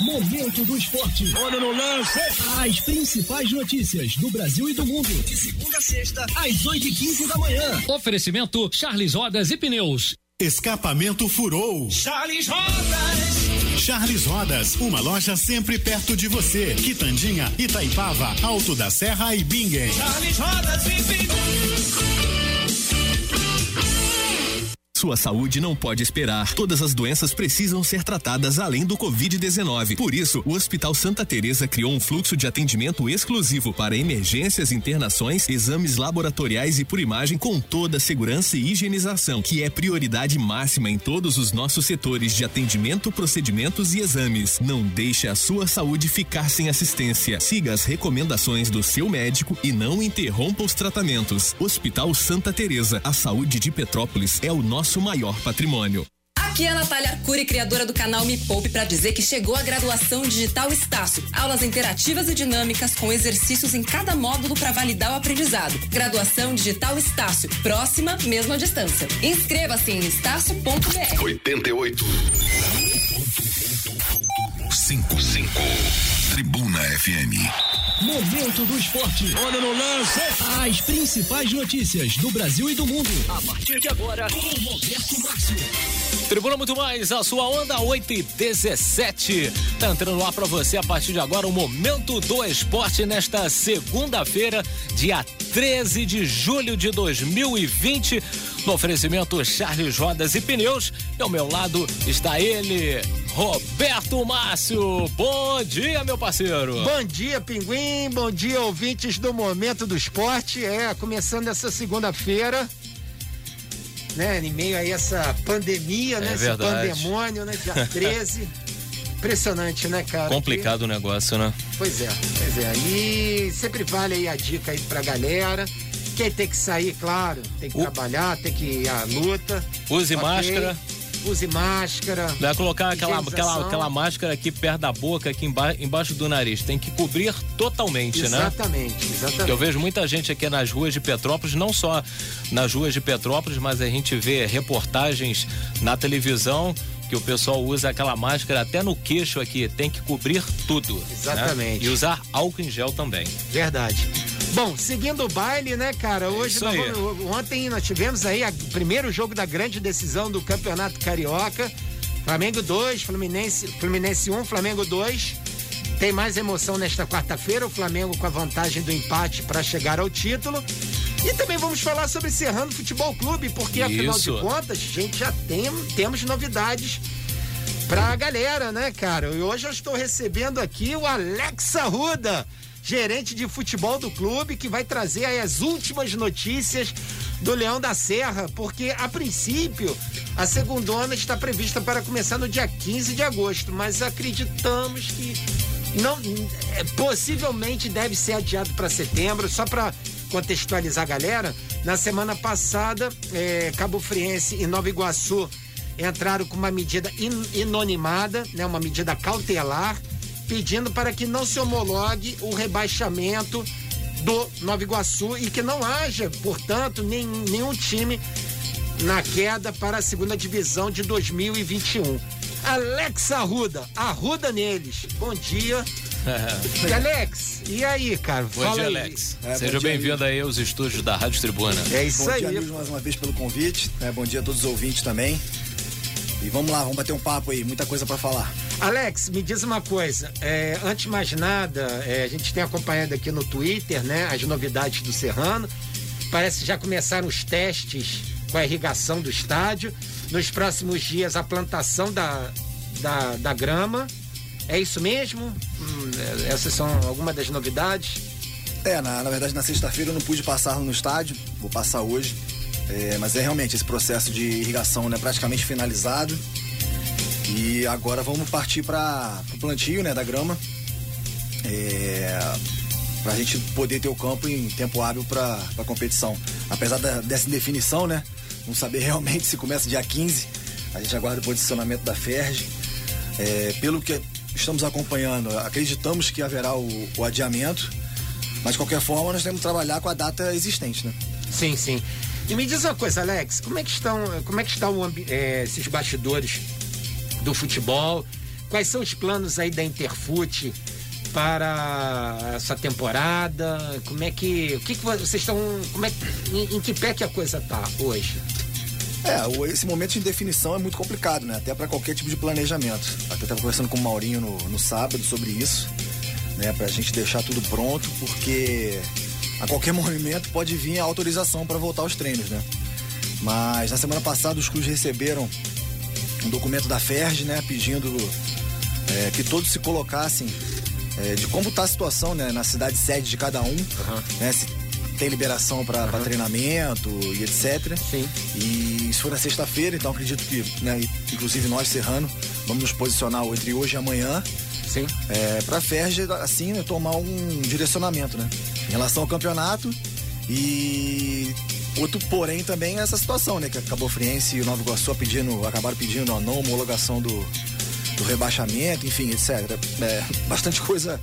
Momento do esporte. Olha no lance. As principais notícias do Brasil e do mundo. De segunda a sexta, às 8 e 15 da manhã. Oferecimento Charles Rodas e Pneus. Escapamento furou. Charles Rodas. Charles Rodas, uma loja sempre perto de você. Quitandinha, Itaipava, Alto da Serra e Bingen. Charles Rodas e Pneus. Sua saúde não pode esperar. Todas as doenças precisam ser tratadas além do Covid-19. Por isso, o Hospital Santa Teresa criou um fluxo de atendimento exclusivo para emergências, internações, exames laboratoriais e por imagem com toda a segurança e higienização, que é prioridade máxima em todos os nossos setores de atendimento, procedimentos e exames. Não deixe a sua saúde ficar sem assistência. Siga as recomendações do seu médico e não interrompa os tratamentos. Hospital Santa Teresa, a saúde de Petrópolis é o nosso nosso maior patrimônio. Aqui é a Natália Arcuri, criadora do canal Me Poupe, para dizer que chegou a graduação digital Estácio. Aulas interativas e dinâmicas com exercícios em cada módulo para validar o aprendizado. Graduação digital Estácio. Próxima, mesma distância. Inscreva-se em estácio.br. 88. 55. Tribuna FM. Momento do esporte. Olha no lance. As principais notícias do Brasil e do mundo. A partir de agora, com Roberto Márcio. Tribuna Muito Mais, a sua onda 8 e 17. Tá entrando lá para você a partir de agora o Momento do Esporte nesta segunda-feira, dia 13 de julho de 2020. No oferecimento Charles Rodas e Pneus. E ao meu lado está ele, Roberto Márcio. Bom dia, meu parceiro. Bom dia, Pinguim. Bom dia, ouvintes do Momento do Esporte. É, começando essa segunda-feira. Né, em meio a essa pandemia, É né? verdade. Esse pandemônio, né? Dia 13. Impressionante, né, cara? Complicado o negócio, né? Que- Pois é, pois é. E sempre vale aí a dica aí pra galera. Quem tem que sair, claro, tem que O- trabalhar, tem que ir à luta. Use ok? máscara. Use máscara. Vai colocar aquela, aquela, aquela máscara aqui perto da boca, aqui emba- embaixo do nariz. Tem que cobrir totalmente, né? Exatamente, exatamente. Eu vejo muita gente aqui nas ruas de Petrópolis, não só nas ruas de Petrópolis, mas a gente vê reportagens na televisão que o pessoal usa aquela máscara até no queixo aqui, tem que cobrir tudo. né? Exatamente. E usar álcool em gel também. Verdade. Bom, seguindo o baile, né, cara? Hoje isso nós aí. vamos- ontem nós tivemos aí o primeiro jogo da grande decisão do Campeonato Carioca. Flamengo 2, Fluminense, Fluminense 1, Flamengo 2. Tem mais emoção nesta quarta-feira, o Flamengo com a vantagem do empate para chegar ao título. E também vamos falar sobre Serrano Futebol Clube, porque afinal de Isso. contas, gente, já tem, temos novidades pra galera, né, cara? E hoje eu estou recebendo aqui o Alex Arruda, gerente de futebol do clube, que vai trazer as últimas notícias do Leão da Serra, porque a princípio a segundona está prevista para começar no dia 15 de agosto, mas acreditamos que não é, possivelmente deve ser adiado para setembro, só para contextualizar a galera. Na semana passada, é, Cabo Friense e Nova Iguaçu entraram com uma medida in- inonimada, né, uma medida cautelar, pedindo para que não se homologue o rebaixamento do Nova Iguaçu e que não haja, portanto, nem, nenhum time na queda para a segunda divisão de 2021. Alex Arruda, arruda neles. Bom dia. E Alex, e aí, cara? Bom Fala dia, aí. Alex. É, Seja bom dia, bem-vindo aí aos estúdios da Rádio Tribuna. É isso Bom aí. dia, amigos, mais uma vez pelo convite. né? Bom dia a todos os ouvintes também. E vamos lá, vamos bater um papo aí, muita coisa pra falar. Alex, me diz uma coisa. é, antes de mais nada, é, a gente tem acompanhado aqui no Twitter, né, as novidades do Serrano. Parece que já começaram os testes com a irrigação do estádio. Nos próximos dias, a plantação da, da, da grama. É isso mesmo? Hum, é, essas são algumas das novidades. É, na, na verdade, na sexta-feira eu não pude passar no estádio, vou passar hoje. É, mas é realmente esse processo de irrigação né, praticamente finalizado. E agora vamos partir para o plantio né, da grama. É, para a gente poder ter o campo em tempo hábil para a competição. Apesar da- dessa indefinição, né? Não saber realmente se começa dia 15, a gente aguarda o posicionamento da FERJ. É, pelo que estamos acompanhando, acreditamos que haverá o, o adiamento, mas de qualquer forma nós temos que trabalhar com a data existente, né? Sim, sim. E me diz uma coisa, Alex, como é que estão, como é que estão eh, esses bastidores do futebol? quais são os planos aí da Interfute para essa temporada? Como é que. O que, que vocês estão. Como é, em, em que pé que a coisa tá hoje? É, esse momento de definição é muito complicado, né? Até para qualquer tipo de planejamento. Até estava conversando com o Maurinho no, no sábado sobre isso, né? Para a gente deixar tudo pronto, porque a qualquer momento pode vir a autorização para voltar aos treinos, né? Mas na semana passada os clubes receberam um documento da FERJ, né? Pedindo é, que todos se colocassem é, de como está a situação né, na cidade sede de cada um, uhum. né, se tem liberação para uhum. treinamento e etc. Sim. E isso foi na sexta-feira, então acredito que, né, inclusive nós, Serrano, vamos nos posicionar entre hoje e amanhã. Sim. É, para a FERJ, assim, né, tomar um direcionamento, né? Em relação ao campeonato e outro porém também é essa situação, né? Que acabou Friense e o Nova Iguaçu pedindo, acabaram pedindo a não homologação do, do rebaixamento, enfim, etc. É, bastante coisa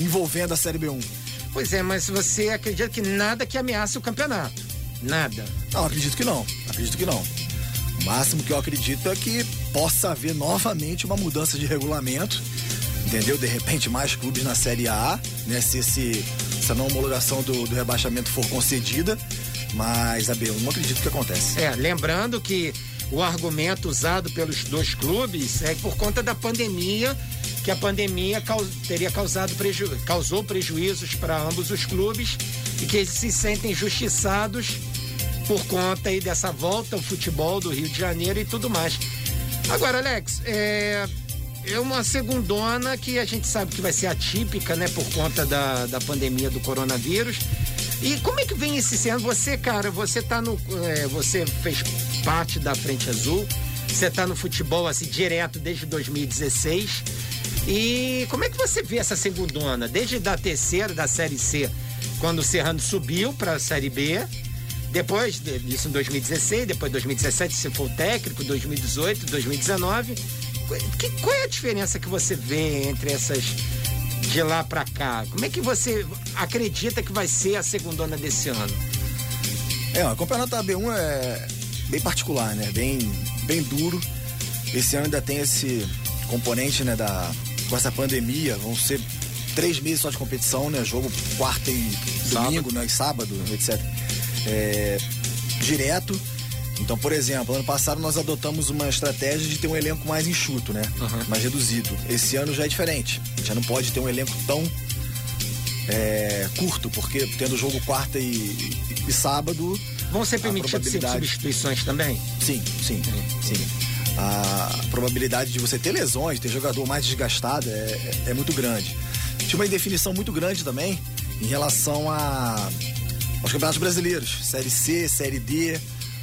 envolvendo a Série B1. Pois é, mas você acredita que nada que ameace o campeonato? Nada? Não, acredito que não. Acredito que não. O máximo que eu acredito é que possa haver novamente uma mudança de regulamento, entendeu? De repente mais clubes na Série A, né? Se essa não homologação do, do rebaixamento for concedida, mas a B1 acredito que acontece. É, lembrando que o argumento usado pelos dois clubes é por conta da pandemia, que a pandemia caus, teria causado preju, causou prejuízos para ambos os clubes e que eles se sentem justiçados por conta aí dessa volta ao futebol do Rio de Janeiro e tudo mais. Agora, Alex, é, é uma segundona que a gente sabe que vai ser atípica, né, por conta da, da pandemia do coronavírus. E como é que vem esse ano? Você, cara, você tá no. É, você fez parte da Frente Azul, você tá no futebol assim direto desde 2016. E como é que você vê essa segundona? Desde da terceira, da Série C, quando o Serrano subiu para a Série B, depois disso em 2016, depois 2017 você foi o técnico, 2018, 2019. Que, qual é a diferença que você vê entre essas de lá para cá. Como é que você acredita que vai ser a segundona desse ano? É, o campeonato da B1 é bem particular, né? Bem, bem duro. Esse ano ainda tem esse componente, né, da com essa pandemia, vão ser três meses só de competição, né? Jogo quarta e domingo, sábado. né? E sábado, etc. É, direto. Então, por exemplo, ano passado nós adotamos uma estratégia de ter um elenco mais enxuto, né? Uhum. Mais reduzido. Esse ano já é diferente. A gente já não pode ter um elenco tão é, curto, porque tendo jogo quarta e, e, e sábado. Vão ser permitidas probabilidade... substituições também? Sim, sim, sim. A probabilidade de você ter lesões, ter jogador mais desgastado é, é, é muito grande. Tinha uma indefinição muito grande também em relação a, aos campeonatos brasileiros, Série C, Série D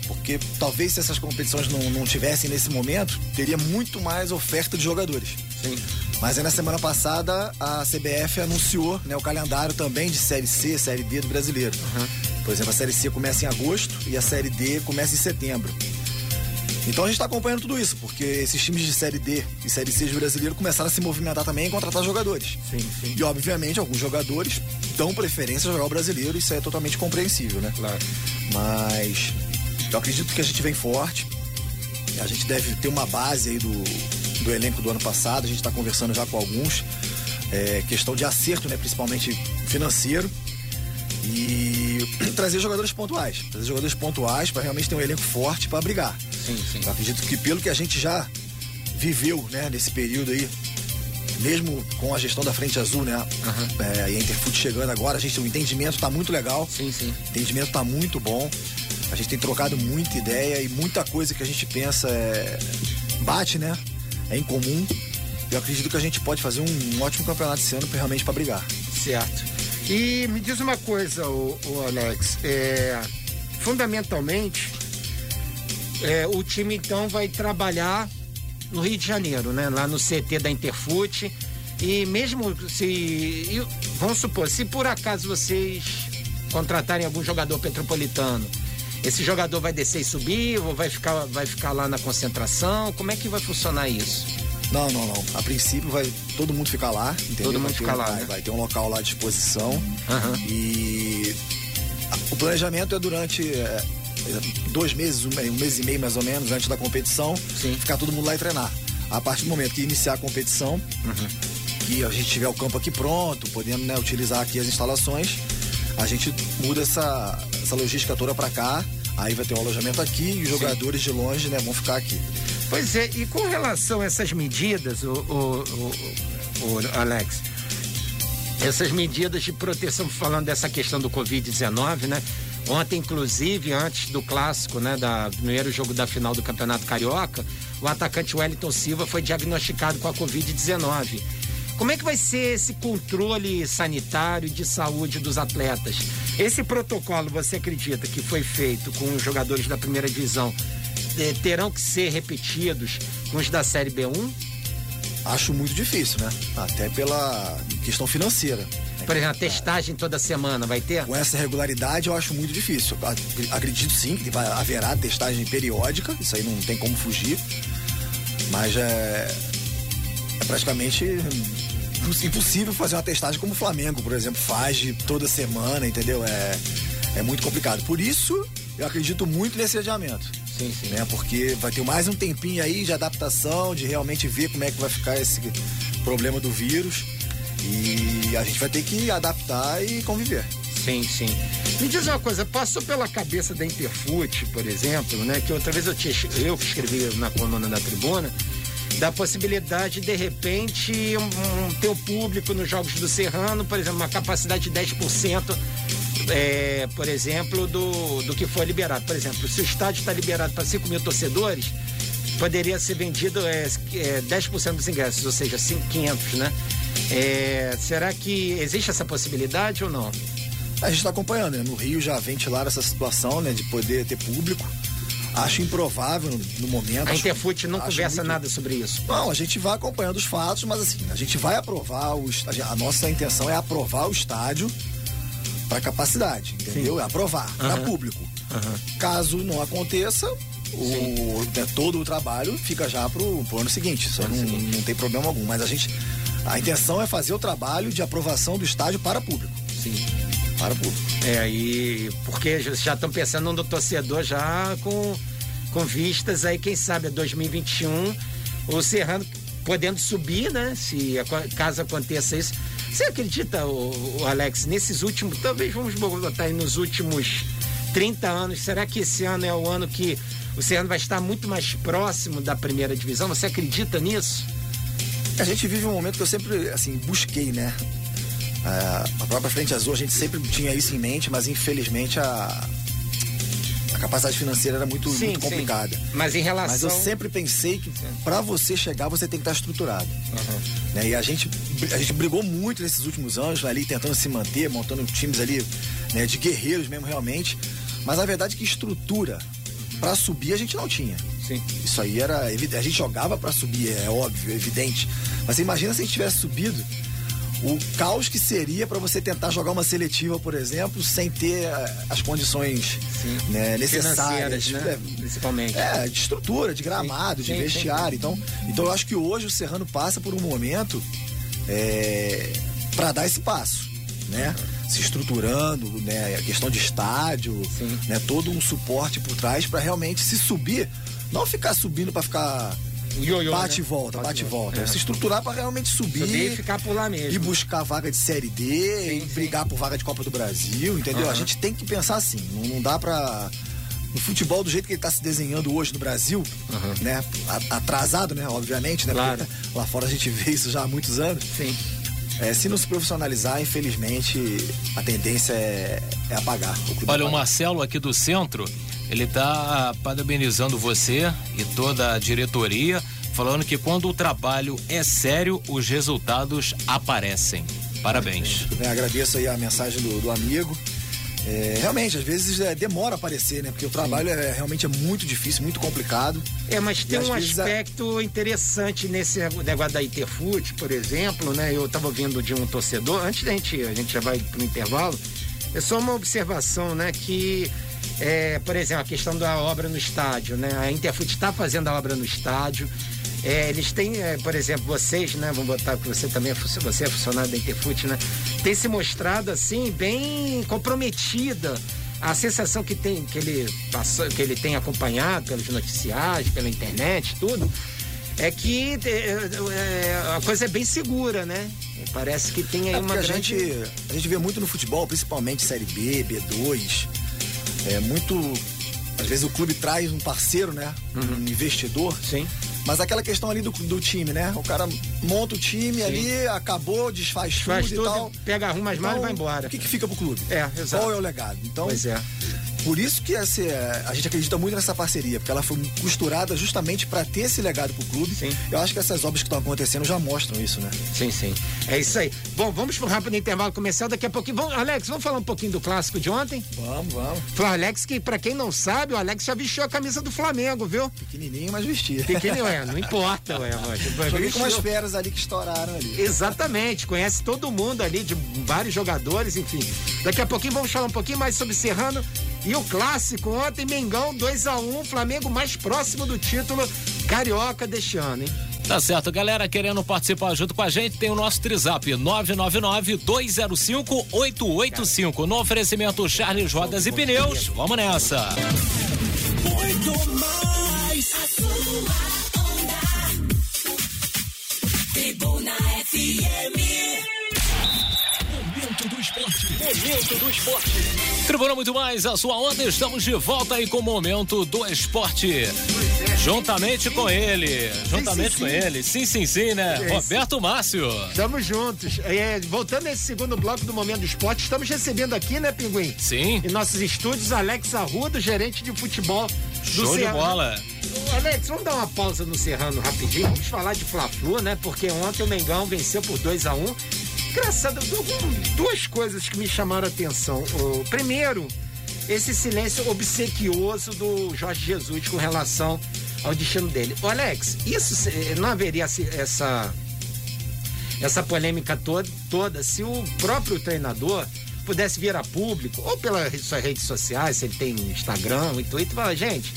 porque talvez se essas competições não, não tivessem nesse momento, teria muito mais oferta de jogadores. Sim. Mas aí na semana passada a CBF anunciou né, o calendário também de Série C, Série D do brasileiro. Uhum. Por exemplo, a Série C começa em agosto e a Série D começa em setembro. Então a gente está acompanhando tudo isso, porque esses times de Série D e Série C do brasileiro começaram a se movimentar também e contratar jogadores. Sim, sim. E obviamente alguns jogadores dão preferência a jogar o brasileiro, isso é totalmente compreensível, né? Claro. Mas eu acredito que a gente vem forte. A gente deve ter uma base aí do, do elenco do ano passado. A gente está conversando já com alguns. É, questão de acerto, né? Principalmente financeiro. E trazer jogadores pontuais. Trazer jogadores pontuais para realmente ter um elenco forte para brigar. Sim, sim. Eu acredito que pelo que a gente já viveu, né, nesse período aí, mesmo com a gestão da Frente Azul, né? Uhum. É, e a Interfoot chegando agora, a gente, o entendimento está muito legal. Sim, sim. O entendimento está muito bom. A gente tem trocado muita ideia e muita coisa que a gente pensa é... bate, né? É em comum. Eu acredito que a gente pode fazer um, ótimo campeonato esse ano realmente para brigar. Certo. E me diz uma coisa, o Alex, é, fundamentalmente é, o time então vai trabalhar no Rio de Janeiro, né? Lá no CT da Interfute. E mesmo se. Vamos supor, se por acaso vocês contratarem algum jogador petropolitano esse jogador vai descer e subir ou vai ficar, vai ficar lá na concentração? Como é que vai funcionar isso? Não, não, não. A princípio vai todo mundo ficar lá, entendeu? Todo mundo ficar um, lá. Vai, né? vai ter um local lá à disposição. Uhum. E o planejamento é durante é, dois meses, um, mês e meio mais ou menos, antes da competição, Sim. ficar todo mundo lá e treinar. A partir do momento que iniciar a competição, que a gente tiver o campo aqui pronto, podendo né, utilizar aqui as instalações, a gente muda essa, essa logística toda para cá. Aí vai ter um alojamento aqui e os jogadores de longe né, vão ficar aqui. Pois é, e com relação a essas medidas, o, o, o, o Alex, essas medidas de proteção, falando dessa questão do Covid-19, né? Ontem, inclusive, antes do clássico, né, da primeiro jogo da final do Campeonato Carioca, o atacante Wellington Silva foi diagnosticado com a Covid-19. Como é que vai ser esse controle sanitário de saúde dos atletas? Esse protocolo, você acredita que foi feito com os jogadores da primeira divisão? eh, terão que ser repetidos com os da Série B1? Acho muito difícil, né? Até pela questão financeira. Por exemplo, a testagem toda semana vai ter? Com essa regularidade eu acho muito difícil. Ac- Acredito sim que haverá testagem periódica, isso aí não tem como fugir. Mas é, é praticamente impossível fazer uma testagem como o Flamengo, por exemplo, faz de toda semana, entendeu? É, é muito complicado. Por isso, eu acredito muito nesse adiamento. Sim, sim. Né? Porque vai ter mais um tempinho aí de adaptação, de realmente ver como é que vai ficar esse problema do vírus. E a gente vai ter que adaptar e conviver. Sim, sim. Me diz uma coisa, passou pela cabeça da Interfute, por exemplo, né? Que outra vez eu, tinha, eu que escrevi na coluna da tribuna, da possibilidade, de repente, um, um, ter o público nos Jogos do Serrano, por exemplo, uma capacidade de 10%, é, por exemplo, do, do que foi liberado. Por exemplo, se o estádio está liberado para 5 mil torcedores, poderia ser vendido é, é, 10% dos ingressos, ou seja, 5, 500, né? É, será que existe essa possibilidade ou não? A gente está acompanhando, né? No Rio já ventilaram essa situação, né? De poder ter público. Acho improvável no, momento. A Interfute não conversa muito- nada sobre isso. Não, a gente vai acompanhando os fatos, mas assim, a gente vai aprovar, o, est- a nossa intenção é aprovar o estádio para capacidade, entendeu? É aprovar para Aham. público. Caso não aconteça, o, né, todo o trabalho fica já pro, pro ano seguinte. Isso não, não tem problema algum. Mas a gente. A intenção é fazer o trabalho de aprovação do estádio para público. Sim. Para público. É, e porque já estão pensando no torcedor já com, com vistas aí, quem sabe, a 2021, o Serrano podendo subir, né? Se caso aconteça isso. Você acredita, o, Alex, nesses últimos, talvez vamos botar aí nos últimos 30 anos, será que esse ano é o ano que o Serrano vai estar muito mais próximo da primeira divisão? Você acredita nisso? A gente vive um momento que eu sempre, assim, busquei, né? Ah, a própria Frente Azul, a gente sempre tinha isso em mente, mas infelizmente a, a capacidade financeira era muito, Sim, muito sim. complicada. Mas em relação. Mas eu sempre pensei que para você chegar, você tem que estar estruturado. Né? E a gente, a gente brigou muito nesses últimos anos, ali tentando se manter, montando times ali né, de guerreiros mesmo, realmente. Mas a verdade é que estrutura para subir a gente não tinha. Sim. Isso aí era evidente. A gente jogava para subir, é óbvio, é evidente. Mas imagina se a gente tivesse subido o caos que seria para você tentar jogar uma seletiva, por exemplo, sem ter eh, as condições né, necessárias. Né? É, Principalmente. é, de estrutura, de gramado, Sim, de sim, vestiário. Então, então eu acho que hoje o Serrano passa por um momento para dar esse passo, né? Se estruturando, né? A questão de estádio, né? Todo um suporte por trás para realmente se subir, não ficar subindo para ficar Ioiô, bate né? e volta, Bate bate e volta, volta. é. Se estruturar para realmente subir, Subir e ficar por lá mesmo. e buscar vaga de série D, e sim. brigar por vaga de Copa do Brasil, entendeu? A Aham. gente tem que pensar assim, não, não dá pra. No futebol, do jeito que ele tá se desenhando hoje no Brasil, né? a- Atrasado, né? Obviamente, né? Claro. Porque lá fora a gente vê isso já há muitos anos. Sim. É, se não se profissionalizar, infelizmente, a tendência é, é apagar. O Olha, o apagar. Marcelo aqui do centro, ele tá parabenizando você e toda a diretoria, falando que quando o trabalho é sério, os resultados aparecem. Parabéns. agradeço aí a mensagem do, do amigo. É, realmente, às vezes é, demora a aparecer, né? Porque o trabalho é, realmente é muito difícil, muito complicado. É, mas tem um vezes a- aspecto interessante nesse negócio da Interfoot, por exemplo, né? Eu estava ouvindo de um torcedor, antes da gente, a gente já vai pro intervalo, é só uma observação, né? Que, é, por exemplo, a questão da obra no estádio, né? A Interfoot está fazendo a obra no estádio. É, eles têm, é, por exemplo, vocês, né? Vamos botar que você também é, você é funcionário da Interfoot, né? Tem se mostrado assim, bem comprometida a sensação que tem que ele passou, que ele tem acompanhado pelos noticiários, pela internet, tudo, é que é, é, a coisa é bem segura, né? Parece que tem aí É uma porque a grande... gente, a gente vê muito no futebol, principalmente Série B, B2. É muito. Às vezes o clube traz um parceiro, né? Um investidor. Uhum. Sim. Mas aquela questão ali do, do time, né? O cara monta o time ali, acabou, desfaz, Faz tudo, tudo, e tal. pega, arruma as malas e Então, vai embora. O que, que fica pro clube? É, exato. Qual é o legado? Então, Pois é. Por isso que essa, a gente acredita muito nessa parceria, porque ela foi costurada justamente para ter esse legado pro clube. Sim. Eu acho que essas obras que estão acontecendo já mostram isso, né? Sim, sim. É isso aí. Bom, vamos pro rápido intervalo comercial. Daqui a pouquinho. Vamos, Alex, vamos falar um pouquinho do clássico de ontem? Vamos, vamos. Foi o Alex que, pra quem não sabe, o Alex já vestiu a camisa do Flamengo, viu? Pequenininho, mas vestia. Pequeno, é, não importa, ué, Roger. Joguei com umas feras ali que estouraram ali. Exatamente, conhece todo mundo ali, de vários jogadores, enfim. Daqui a pouquinho vamos falar um pouquinho mais sobre Serrano e o clássico ontem, Mengão 2 a 1 Flamengo mais próximo do título carioca deste ano, hein? Tá certo, galera, querendo participar junto com a gente, tem o nosso Trizap 999-205-885. No oferecimento Charles Rodas e Pneus. Vamos nessa. Muito mais. A sua onda. Tribuna FM. Momento do esporte. Momento do esporte. Tribuna Muito Mais, a sua onda, estamos de volta aí com o momento do esporte. Juntamente com ele, juntamente sim, com sim. ele, sim, sim, sim, né? É, Roberto Márcio. Estamos juntos. É, voltando a esse segundo bloco do Momento do Esporte, estamos recebendo aqui, né, Pinguim? Sim, Em nossos estúdios, Alex Arruda, gerente de futebol do show de Serrano. bola. Ô, Alex, vamos dar uma pausa no Serrano rapidinho. Vamos falar de Fla-Flu, né? Porque ontem o Mengão venceu por 2 a 1 um. Engraçado, du- duas coisas que me chamaram a atenção. Primeiro, esse silêncio obsequioso do Jorge Jesus com relação ao destino dele. Ô, Alex, isso se- não haveria essa essa polêmica toda, toda se o próprio treinador pudesse vir a público, ou pelas suas redes sociais, se ele tem Instagram e Twitter, falar, gente,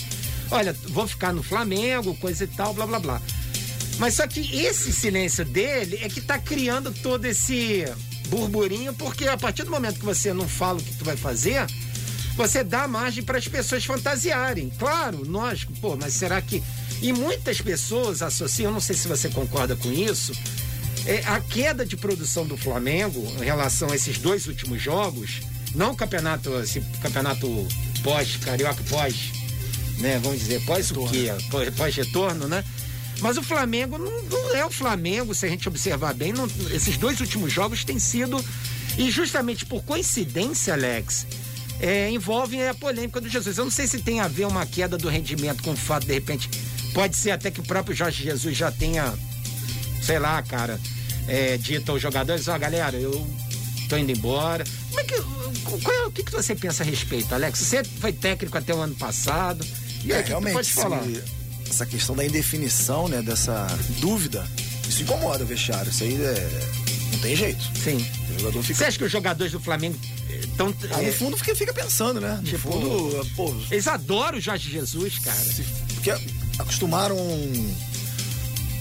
olha, vou ficar no Flamengo, coisa e tal, blá blá blá. Mas só que esse silêncio dele é que tá criando todo esse burburinho, porque a partir do momento que você não fala o que tu vai fazer, você dá margem para as pessoas fantasiarem. Claro, nós, pô, mas será que. E muitas pessoas associam, eu não sei se você concorda com isso, é, a queda de produção do Flamengo em relação a esses dois últimos jogos, não o campeonato, esse campeonato pós, carioca pós, né? Vamos dizer, pós o quê? Pós- Pós-retorno, né? Mas o Flamengo não, não é o Flamengo, se a gente observar bem, não- esses dois últimos jogos têm sido, e justamente por coincidência, Alex, é, envolvem a polêmica do Jesus. Eu não sei se tem a ver uma queda do rendimento com o fato, de repente, pode ser até que o próprio Jorge Jesus já tenha sei lá, cara, é, dito aos jogadores, ó, galera, eu tô indo embora. Como é que, qual é- o que, que você pensa a respeito, Alex? Você foi técnico até o ano passado. E aí, É, realmente, pode falar? se- essa questão da indefinição, né, dessa dúvida, isso incomoda o vestiário. Isso aí é, não tem jeito. Sim. O jogador Você fica. acha que os jogadores do Flamengo estão. Ah, no fundo fica, fica pensando, né? No Tipo, fundo, pô, eles adoram o Jorge Jesus, cara. se- porque acostumaram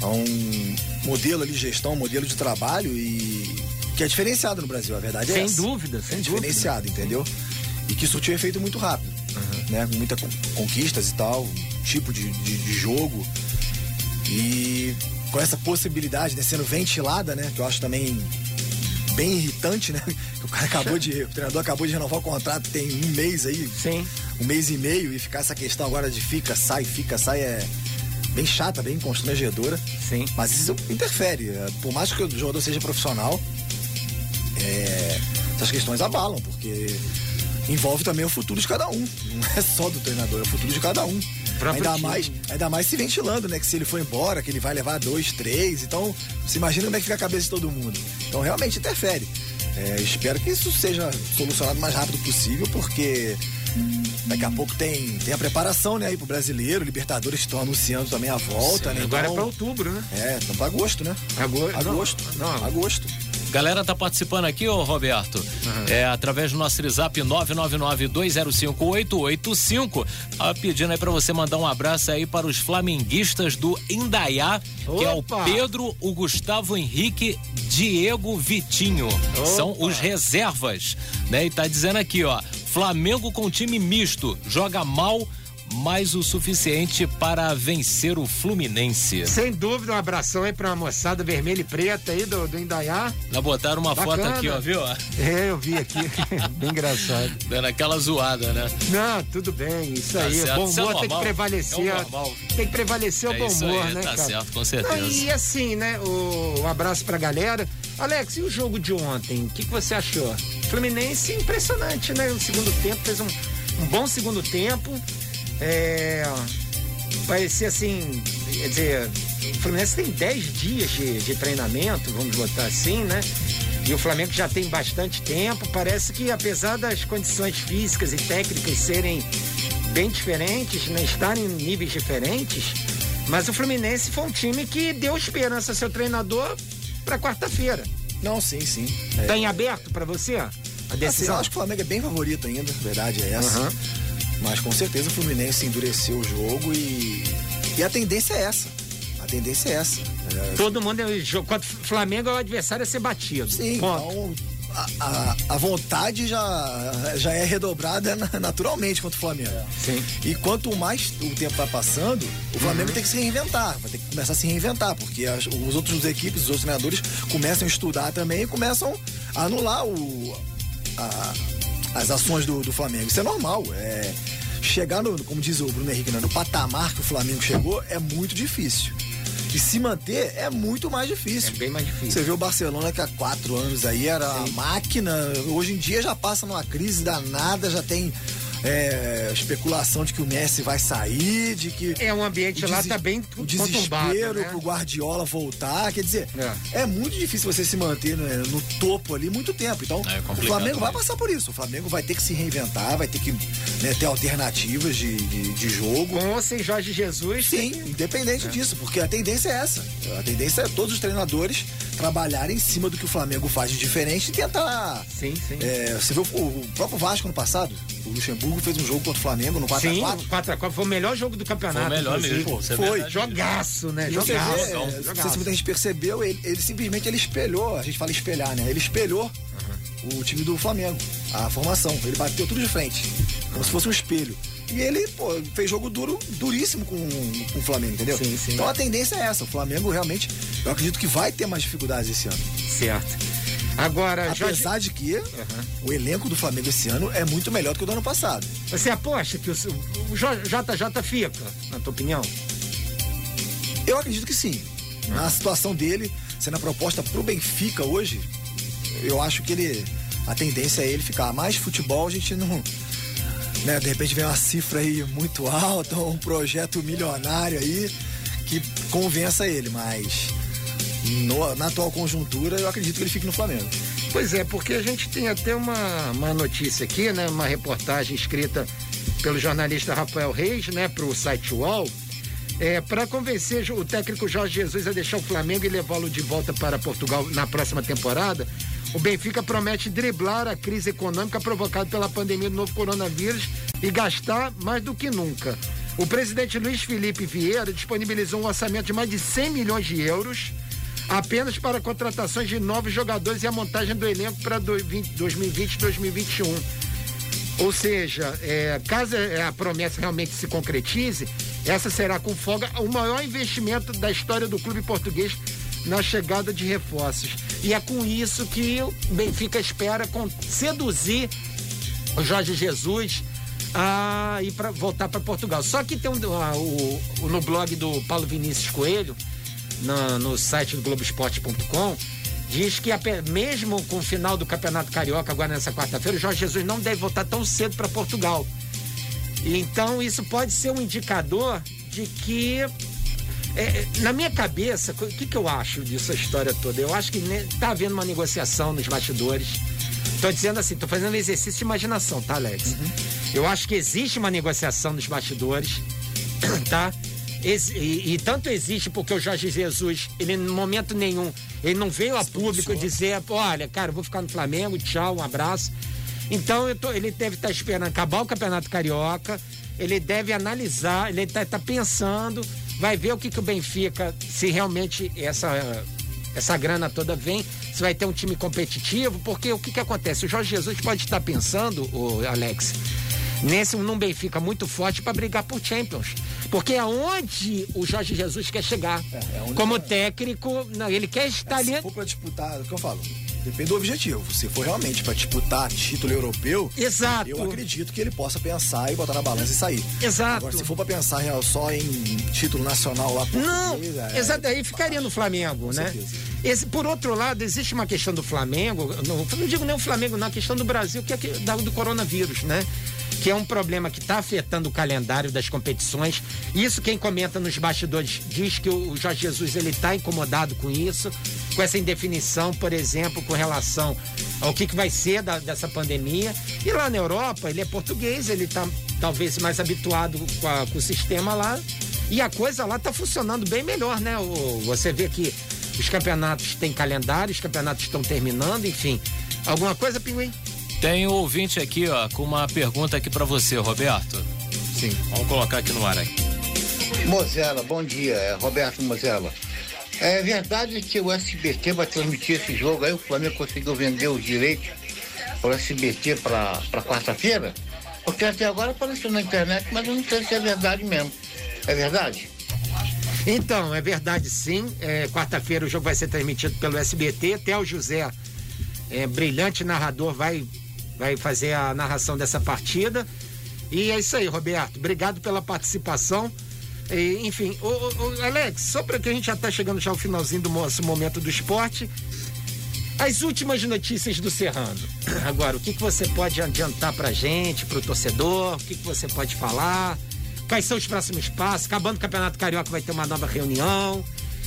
a um modelo ali de gestão, um modelo de trabalho e que é diferenciado no Brasil, a verdade é Sem essa. dúvida, sem é dúvida. diferenciado, entendeu? E que surtiu efeito muito rápido, né? Com muitas conquistas e tal, tipo de, de, de jogo e com essa possibilidade né, sendo ventilada, né? Que eu acho também bem irritante, né? Que o cara acabou de, o treinador acabou de renovar o contrato tem um mês aí, Sim. um mês e meio e ficar essa questão agora de fica, sai, fica, sai é bem chata, bem constrangedora. Sim. Mas isso interfere. é, Por mais que o jogador seja profissional, é, essas questões abalam, porque envolve também o futuro de cada um. Não é só do treinador, é o futuro de cada um. Próprio Ainda time. mais, ainda mais se ventilando, né? Que se ele for embora, que ele vai levar dois, três. Então, você imagina como é que fica a cabeça de todo mundo. Então, realmente interfere. É, espero que isso seja solucionado o mais rápido possível, porque daqui a pouco tem, tem a preparação, né, aí pro brasileiro, Libertadores estão anunciando também a volta, né? Agora é Então- pra outubro, né? é, então pra agosto, né? Agosto. Agosto. Não, não. Agosto. Galera tá participando aqui, ô Roberto. É, através do nosso WhatsApp 999-205-885. Ah, pedindo aí pra você mandar um abraço aí para os flamenguistas do Indaiá, que é o Opa! Pedro, o Gustavo Henrique, Diego Vitinho. São os reservas, né? E tá dizendo aqui, ó, Flamengo com time misto, joga mal, mas o suficiente para vencer o Fluminense. Sem dúvida, um abração aí pra moçada vermelha e preta aí do, do Indaiá. Já botaram uma Bacana. foto aqui, ó, viu? É, eu vi aqui. Bem engraçado. Dando aquela zoada, né? Não, tudo bem, isso Tá aí. certo, bom é humor tem que prevalecer. É o. Tem que prevalecer o É bom isso humor, aí, né, tá cara? certo, com certeza. Ah, E assim, né, o, um abraço pra galera. Alex, e o jogo de ontem? O que, que você achou? Fluminense, impressionante, né? O segundo tempo fez um, um bom segundo tempo. É, parecia assim, quer dizer, o Fluminense tem 10 dias de, de treinamento, vamos botar assim, né? E o Flamengo já tem bastante tempo. Parece que apesar das condições físicas e técnicas serem bem diferentes, né? estarem em níveis diferentes, mas o Fluminense foi um time que deu esperança ao seu treinador para quarta-feira. Não, sim, sim. Tá em aberto para você a Assim, decisão? eu acho que o Flamengo é bem favorito ainda, a verdade é essa. Aham. Mas com certeza o Fluminense endureceu o jogo e, e a tendência é essa. A tendência é essa. É, Todo mundo é jogo contra o Flamengo é o adversário a ser batido. Sim, Ponto. então a, a, a vontade já, já é redobrada na- naturalmente contra o Flamengo. Sim. E quanto mais o tempo vai passando, o Flamengo tem que se reinventar, vai ter que começar a se reinventar, porque as, os outros equipes, os outros treinadores começam a estudar também e começam a anular o, a- as ações do, do Flamengo. Isso é normal. É, chegar no, como diz o Bruno Henrique, né, no patamar que o Flamengo chegou é muito difícil. E se manter é muito mais difícil. É bem mais difícil. Você vê o Barcelona que há quatro anos aí era a máquina, hoje em dia já passa numa crise danada, já tem é, especulação de que o Messi vai sair, de que. É, o ambiente lá tá bem O desespero né? pro Guardiola voltar. Quer dizer, É. é, muito difícil você se manter né, no topo ali muito tempo. Então, É o Flamengo vai passar por isso. O Flamengo vai ter que se reinventar, vai ter que né, ter alternativas de, de, de jogo. Com ou sem Jorge Jesus. Sim, independente disso, porque a tendência é essa. A tendência é todos os treinadores trabalharem em cima do que o Flamengo faz de diferente e tentar. Sim, sim. É, você viu o, o próprio Vasco no passado? O Luxemburgo fez um jogo contra o Flamengo no 4x4. Sim, 4x4 foi o melhor jogo do campeonato. Foi o melhor mesmo, isso é Foi, verdade. jogaço, né? E você Jogaço. é, jogaço. não sei se muita gente percebeu, ele, ele simplesmente ele espelhou, a gente fala espelhar, né? Ele espelhou o time do Flamengo, a formação. Ele bateu tudo de frente, como se fosse um espelho. E ele, pô, fez jogo duro, duríssimo com, com o Flamengo, entendeu? Sim, sim. Então a tendência é essa. O Flamengo realmente, eu acredito que vai ter mais dificuldades esse ano. Certo. Agora, Jorge, Apesar de que o elenco do Flamengo esse ano é muito melhor do que o do ano passado. você aposta que o, o JJ fica, na tua opinião? Eu acredito que sim. Na situação dele, sendo a proposta pro Benfica hoje, eu acho que ele. A tendência é ele ficar. Mais futebol a gente não. Né, de repente vem uma cifra aí muito alta, um projeto milionário aí que convença ele, mas no- na atual conjuntura eu acredito que ele fique no Flamengo. Pois é, porque a gente tem até uma, uma notícia aqui, né? Uma reportagem escrita pelo jornalista Rafael Reis, né? Para o site UOL. É, para convencer o técnico Jorge Jesus a deixar o Flamengo e levá-lo de volta para Portugal na próxima temporada, o Benfica promete driblar a crise econômica provocada pela pandemia do novo coronavírus e gastar mais do que nunca. O presidente Luiz Felipe Vieira disponibilizou um orçamento de mais de 100 milhões de euros apenas para contratações de novos jogadores e a montagem do elenco para 2020 e 2021. Ou seja, é, caso a promessa realmente se concretize, essa será com folga o maior investimento da história do clube português na chegada de reforços. E é com isso que o Benfica espera seduzir o Jorge Jesus a ir para voltar para Portugal. Só que tem um, ah, o, o- no blog do Paulo Vinícius Coelho, na- no site do Globoesporte.com, diz que mesmo com o final do Campeonato Carioca agora nessa quarta-feira, o Jorge Jesus não deve voltar tão cedo para Portugal. Então isso pode ser um indicador de que é, na minha cabeça, o que, que eu acho disso, a história toda? Eu acho que ne- tá havendo uma negociação nos bastidores. Tô dizendo assim, tô fazendo um exercício de imaginação, tá, Alex? Eu acho que existe uma negociação nos bastidores, tá? E, e tanto existe porque o Jorge Jesus, ele em momento nenhum, ele não veio a público dizer, olha, cara, vou ficar no Flamengo, tchau, um abraço. Então tô- ele deve estar esperando acabar o Campeonato Carioca, ele deve analisar, ele está pensando, vai ver o que, que o Benfica, se realmente essa, essa grana toda vem, se vai ter um time competitivo, porque o que, que acontece? O Jorge Jesus pode estar pensando, o Alex, nesse num Benfica muito forte para brigar por Champions. Porque é onde o Jorge Jesus quer chegar. É, é Como é. técnico, não, ele quer estar ali. Se for pra disputar, é o que eu falo, depende do objetivo. Se for realmente pra disputar título europeu, Exato. eu acredito que ele possa pensar e botar na balança e sair. Exato. Agora, se for pra pensar só em título nacional lá por Não, exato, aí ficaria no Flamengo, né? certeza. Esse, por outro lado, existe uma questão do Flamengo, não, não digo nem o Flamengo, não, a questão do Brasil, que é do coronavírus, né? Que é um problema que está afetando o calendário das competições. Isso quem comenta nos bastidores diz que o Jorge Jesus ele está incomodado com isso, com essa indefinição, por exemplo, com relação ao que, que vai ser da- dessa pandemia. E lá na Europa, ele é português, ele está talvez mais habituado com, a- com o sistema lá. E a coisa lá tá funcionando bem melhor, né? O, você vê que os campeonatos têm calendário, os campeonatos estão terminando, enfim. Alguma coisa, Pinguim? Tem um ouvinte aqui, ó, com uma pergunta aqui pra você, Roberto. Sim. Vamos colocar aqui no ar aí. Mozela, bom dia, é Roberto Mozela. É verdade que o SBT vai transmitir esse jogo aí, o Flamengo conseguiu vender os direitos para o SBT para quarta-feira? Porque até agora apareceu na internet, mas eu não sei se é verdade mesmo. É verdade? Então, é verdade sim. É, Quarta-feira o jogo vai ser transmitido pelo SBT. Até o José, é, brilhante narrador, vai, vai fazer a narração dessa partida. E é isso aí, Roberto. Obrigado pela participação. E, enfim, ô, ô, Alex, só para que a gente já está chegando já ao finalzinho do nosso momento do esporte. As últimas notícias do Serrano. Agora, o que, que você pode adiantar pra gente, pro torcedor? O que, que você pode falar? Quais são os próximos passos? Acabando o Campeonato Carioca vai ter uma nova reunião.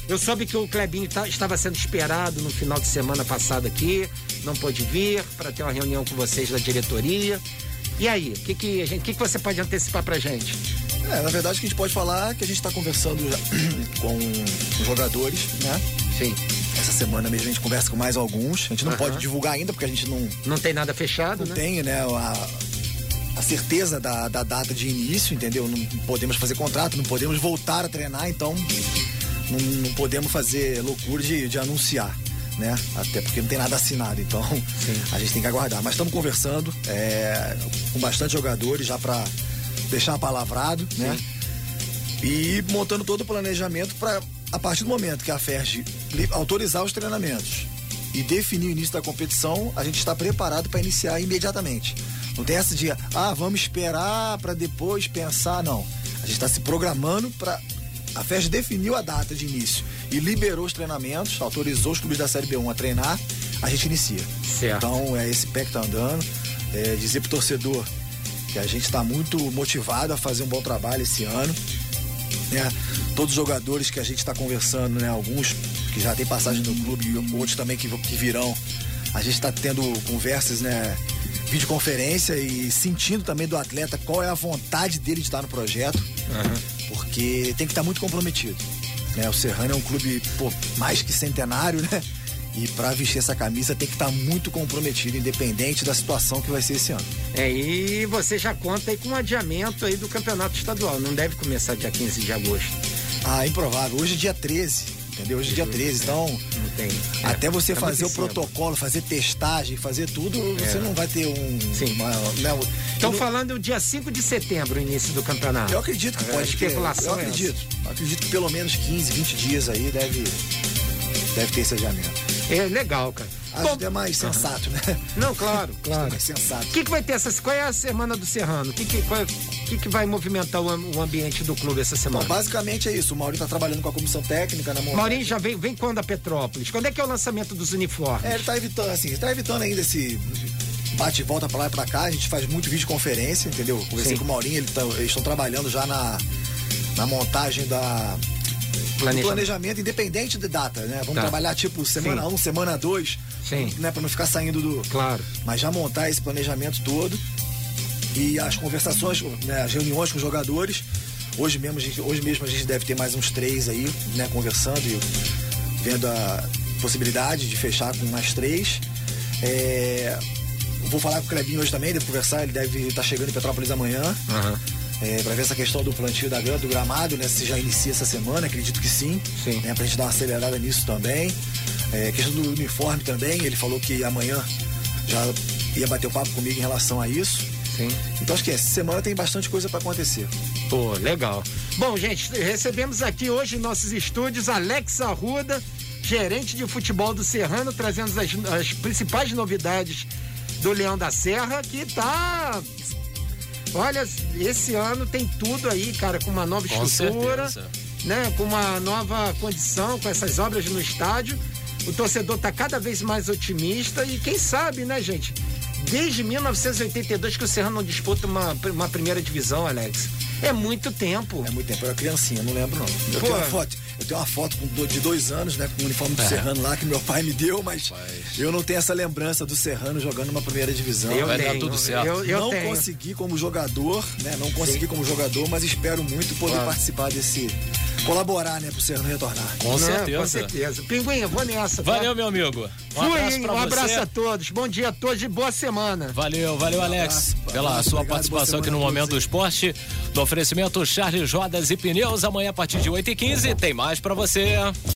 Eu soube que o Clebinho tá- estava sendo esperado no final de semana passado aqui, não pôde vir para ter uma reunião com vocês da diretoria. E aí, o que, que, gente- que, que você pode antecipar pra gente? É, na verdade, o que a gente pode falar é que a gente está conversando com os jogadores, né? Sim. Essa semana mesmo a gente conversa com mais alguns. A gente não pode divulgar ainda, porque a gente não, Não tem nada fechado, não né? tem, né, a, a certeza da, da data de início, entendeu? Não podemos fazer contrato, não podemos voltar a treinar, então não, não podemos fazer loucura de, de anunciar. Né? Até porque não tem nada assinado, então a gente tem que aguardar. Mas estamos conversando é, com bastante jogadores já para deixar palavrado, né? E montando todo o planejamento para, a partir do momento que a FERJ autorizar os treinamentos e definir o início da competição, a gente está preparado para iniciar imediatamente. Não tem essa de, ah, vamos esperar para depois pensar, não. A gente está se programando para. A FERJ definiu a data de início e liberou os treinamentos, autorizou os clubes da Série B1 a treinar, a gente inicia. Certo. Então, é esse pé que está andando. É, dizer pro torcedor que a gente está muito motivado a fazer um bom trabalho esse ano né? Todos os jogadores que a gente está conversando, né? Alguns que já têm passagem no clube e outros também que, que virão. A gente está tendo conversas, né? Videoconferência e sentindo também do atleta qual é a vontade dele de estar no projeto, porque tem que estar muito comprometido. Né? O Serrano é um clube pô, mais que centenário, né? E para vestir essa camisa tem que estar muito comprometido, independente da situação que vai ser esse ano. É, e você já conta aí com um adiamento aí do campeonato estadual. Não deve começar dia 15 de agosto. Ah, improvável. Hoje é dia 13, entendeu? Hoje é dia 13, então. Não tem. Até você tá fazer o protocolo, fazer testagem, fazer tudo, você não vai ter um. Sim. uma- né, Estão eu, falando dia 5 de setembro, o início do campeonato. eu acredito que A pode ter. especulação Eu é acredito. Eu acredito que pelo menos 15, 20 dias aí deve, deve ter esse adiamento. É legal, cara. Acho Bom, até mais sensato, né? Não, claro, claro. até mais sensato. O que, que vai ter essa. Qual é a semana do Serrano? O que, que, qual é- que, que vai movimentar o, o ambiente do clube essa semana? basicamente é isso. O Maurinho tá trabalhando com a comissão técnica na montagem. Maurinho já vem, vem quando a Petrópolis? Quando é que é o lançamento dos uniformes? É, ele tá evitando, assim, ele tá evitando ainda esse bate e volta pra lá e pra cá. A gente faz muito videoconferência, entendeu? Conversei Sim. com o Maurinho, ele tá- eles estão trabalhando já na, na montagem da. do Planejamento. planejamento independente de data, né? Vamos Tá. trabalhar tipo semana Sim. 1, um, semana 2, Sim. né? Pra não ficar saindo do. Claro. Mas já montar esse planejamento todo e as conversações, né, as reuniões com os jogadores. Hoje mesmo, a gente, hoje mesmo a gente deve ter mais uns três aí, né, conversando e vendo a possibilidade de fechar com mais três. É, vou falar com o Clebinho hoje também, devo conversar, ele deve estar chegando em Petrópolis amanhã. Aham. É, para ver essa questão do plantio da grama, do gramado, né? Se já inicia essa semana, acredito que sim. Sim. Né, pra gente dar uma acelerada nisso também. É, questão do uniforme também, ele falou que amanhã já ia bater o papo comigo em relação a isso. Sim. Então acho que essa semana tem bastante coisa para acontecer. Pô, legal. Bom, gente, recebemos aqui hoje em nossos estúdios Alex Arruda, gerente de futebol do Serrano, trazendo as, as principais novidades do Leão da Serra, que tá. Olha, esse ano tem tudo aí, cara, com uma nova Com estrutura, certeza. né? Com uma nova condição, com essas obras no estádio. O torcedor tá cada vez mais otimista e quem sabe, né, gente? Desde 1982 que o Serrano não disputa uma, uma primeira divisão, Alex. É muito tempo. É muito tempo, eu era criancinha, não lembro não. Eu Pô. tenho uma foto, eu tenho uma foto com de dois anos, né, com o uniforme do É. Serrano lá que meu pai me deu, mas eu não tenho essa lembrança do Serrano jogando uma primeira divisão. Eu Vai dar tenho, tudo certo. Eu, eu não tenho. consegui como jogador, né? Não consegui como jogador, mas espero muito poder Claro. participar desse. Colaborar, né, pro Serrano retornar. Com Não, certeza. Com certeza. Pinguim, eu vou nessa. tá? Valeu, meu amigo. Um Fui, abraço Um você. abraço a todos. Bom dia a todos e boa semana. Valeu, valeu, Alex, pela sua obrigado, participação aqui no Momento do Esporte. Do oferecimento Charles Rodas e Pneus. Amanhã, a partir de 8h15, tem mais pra você.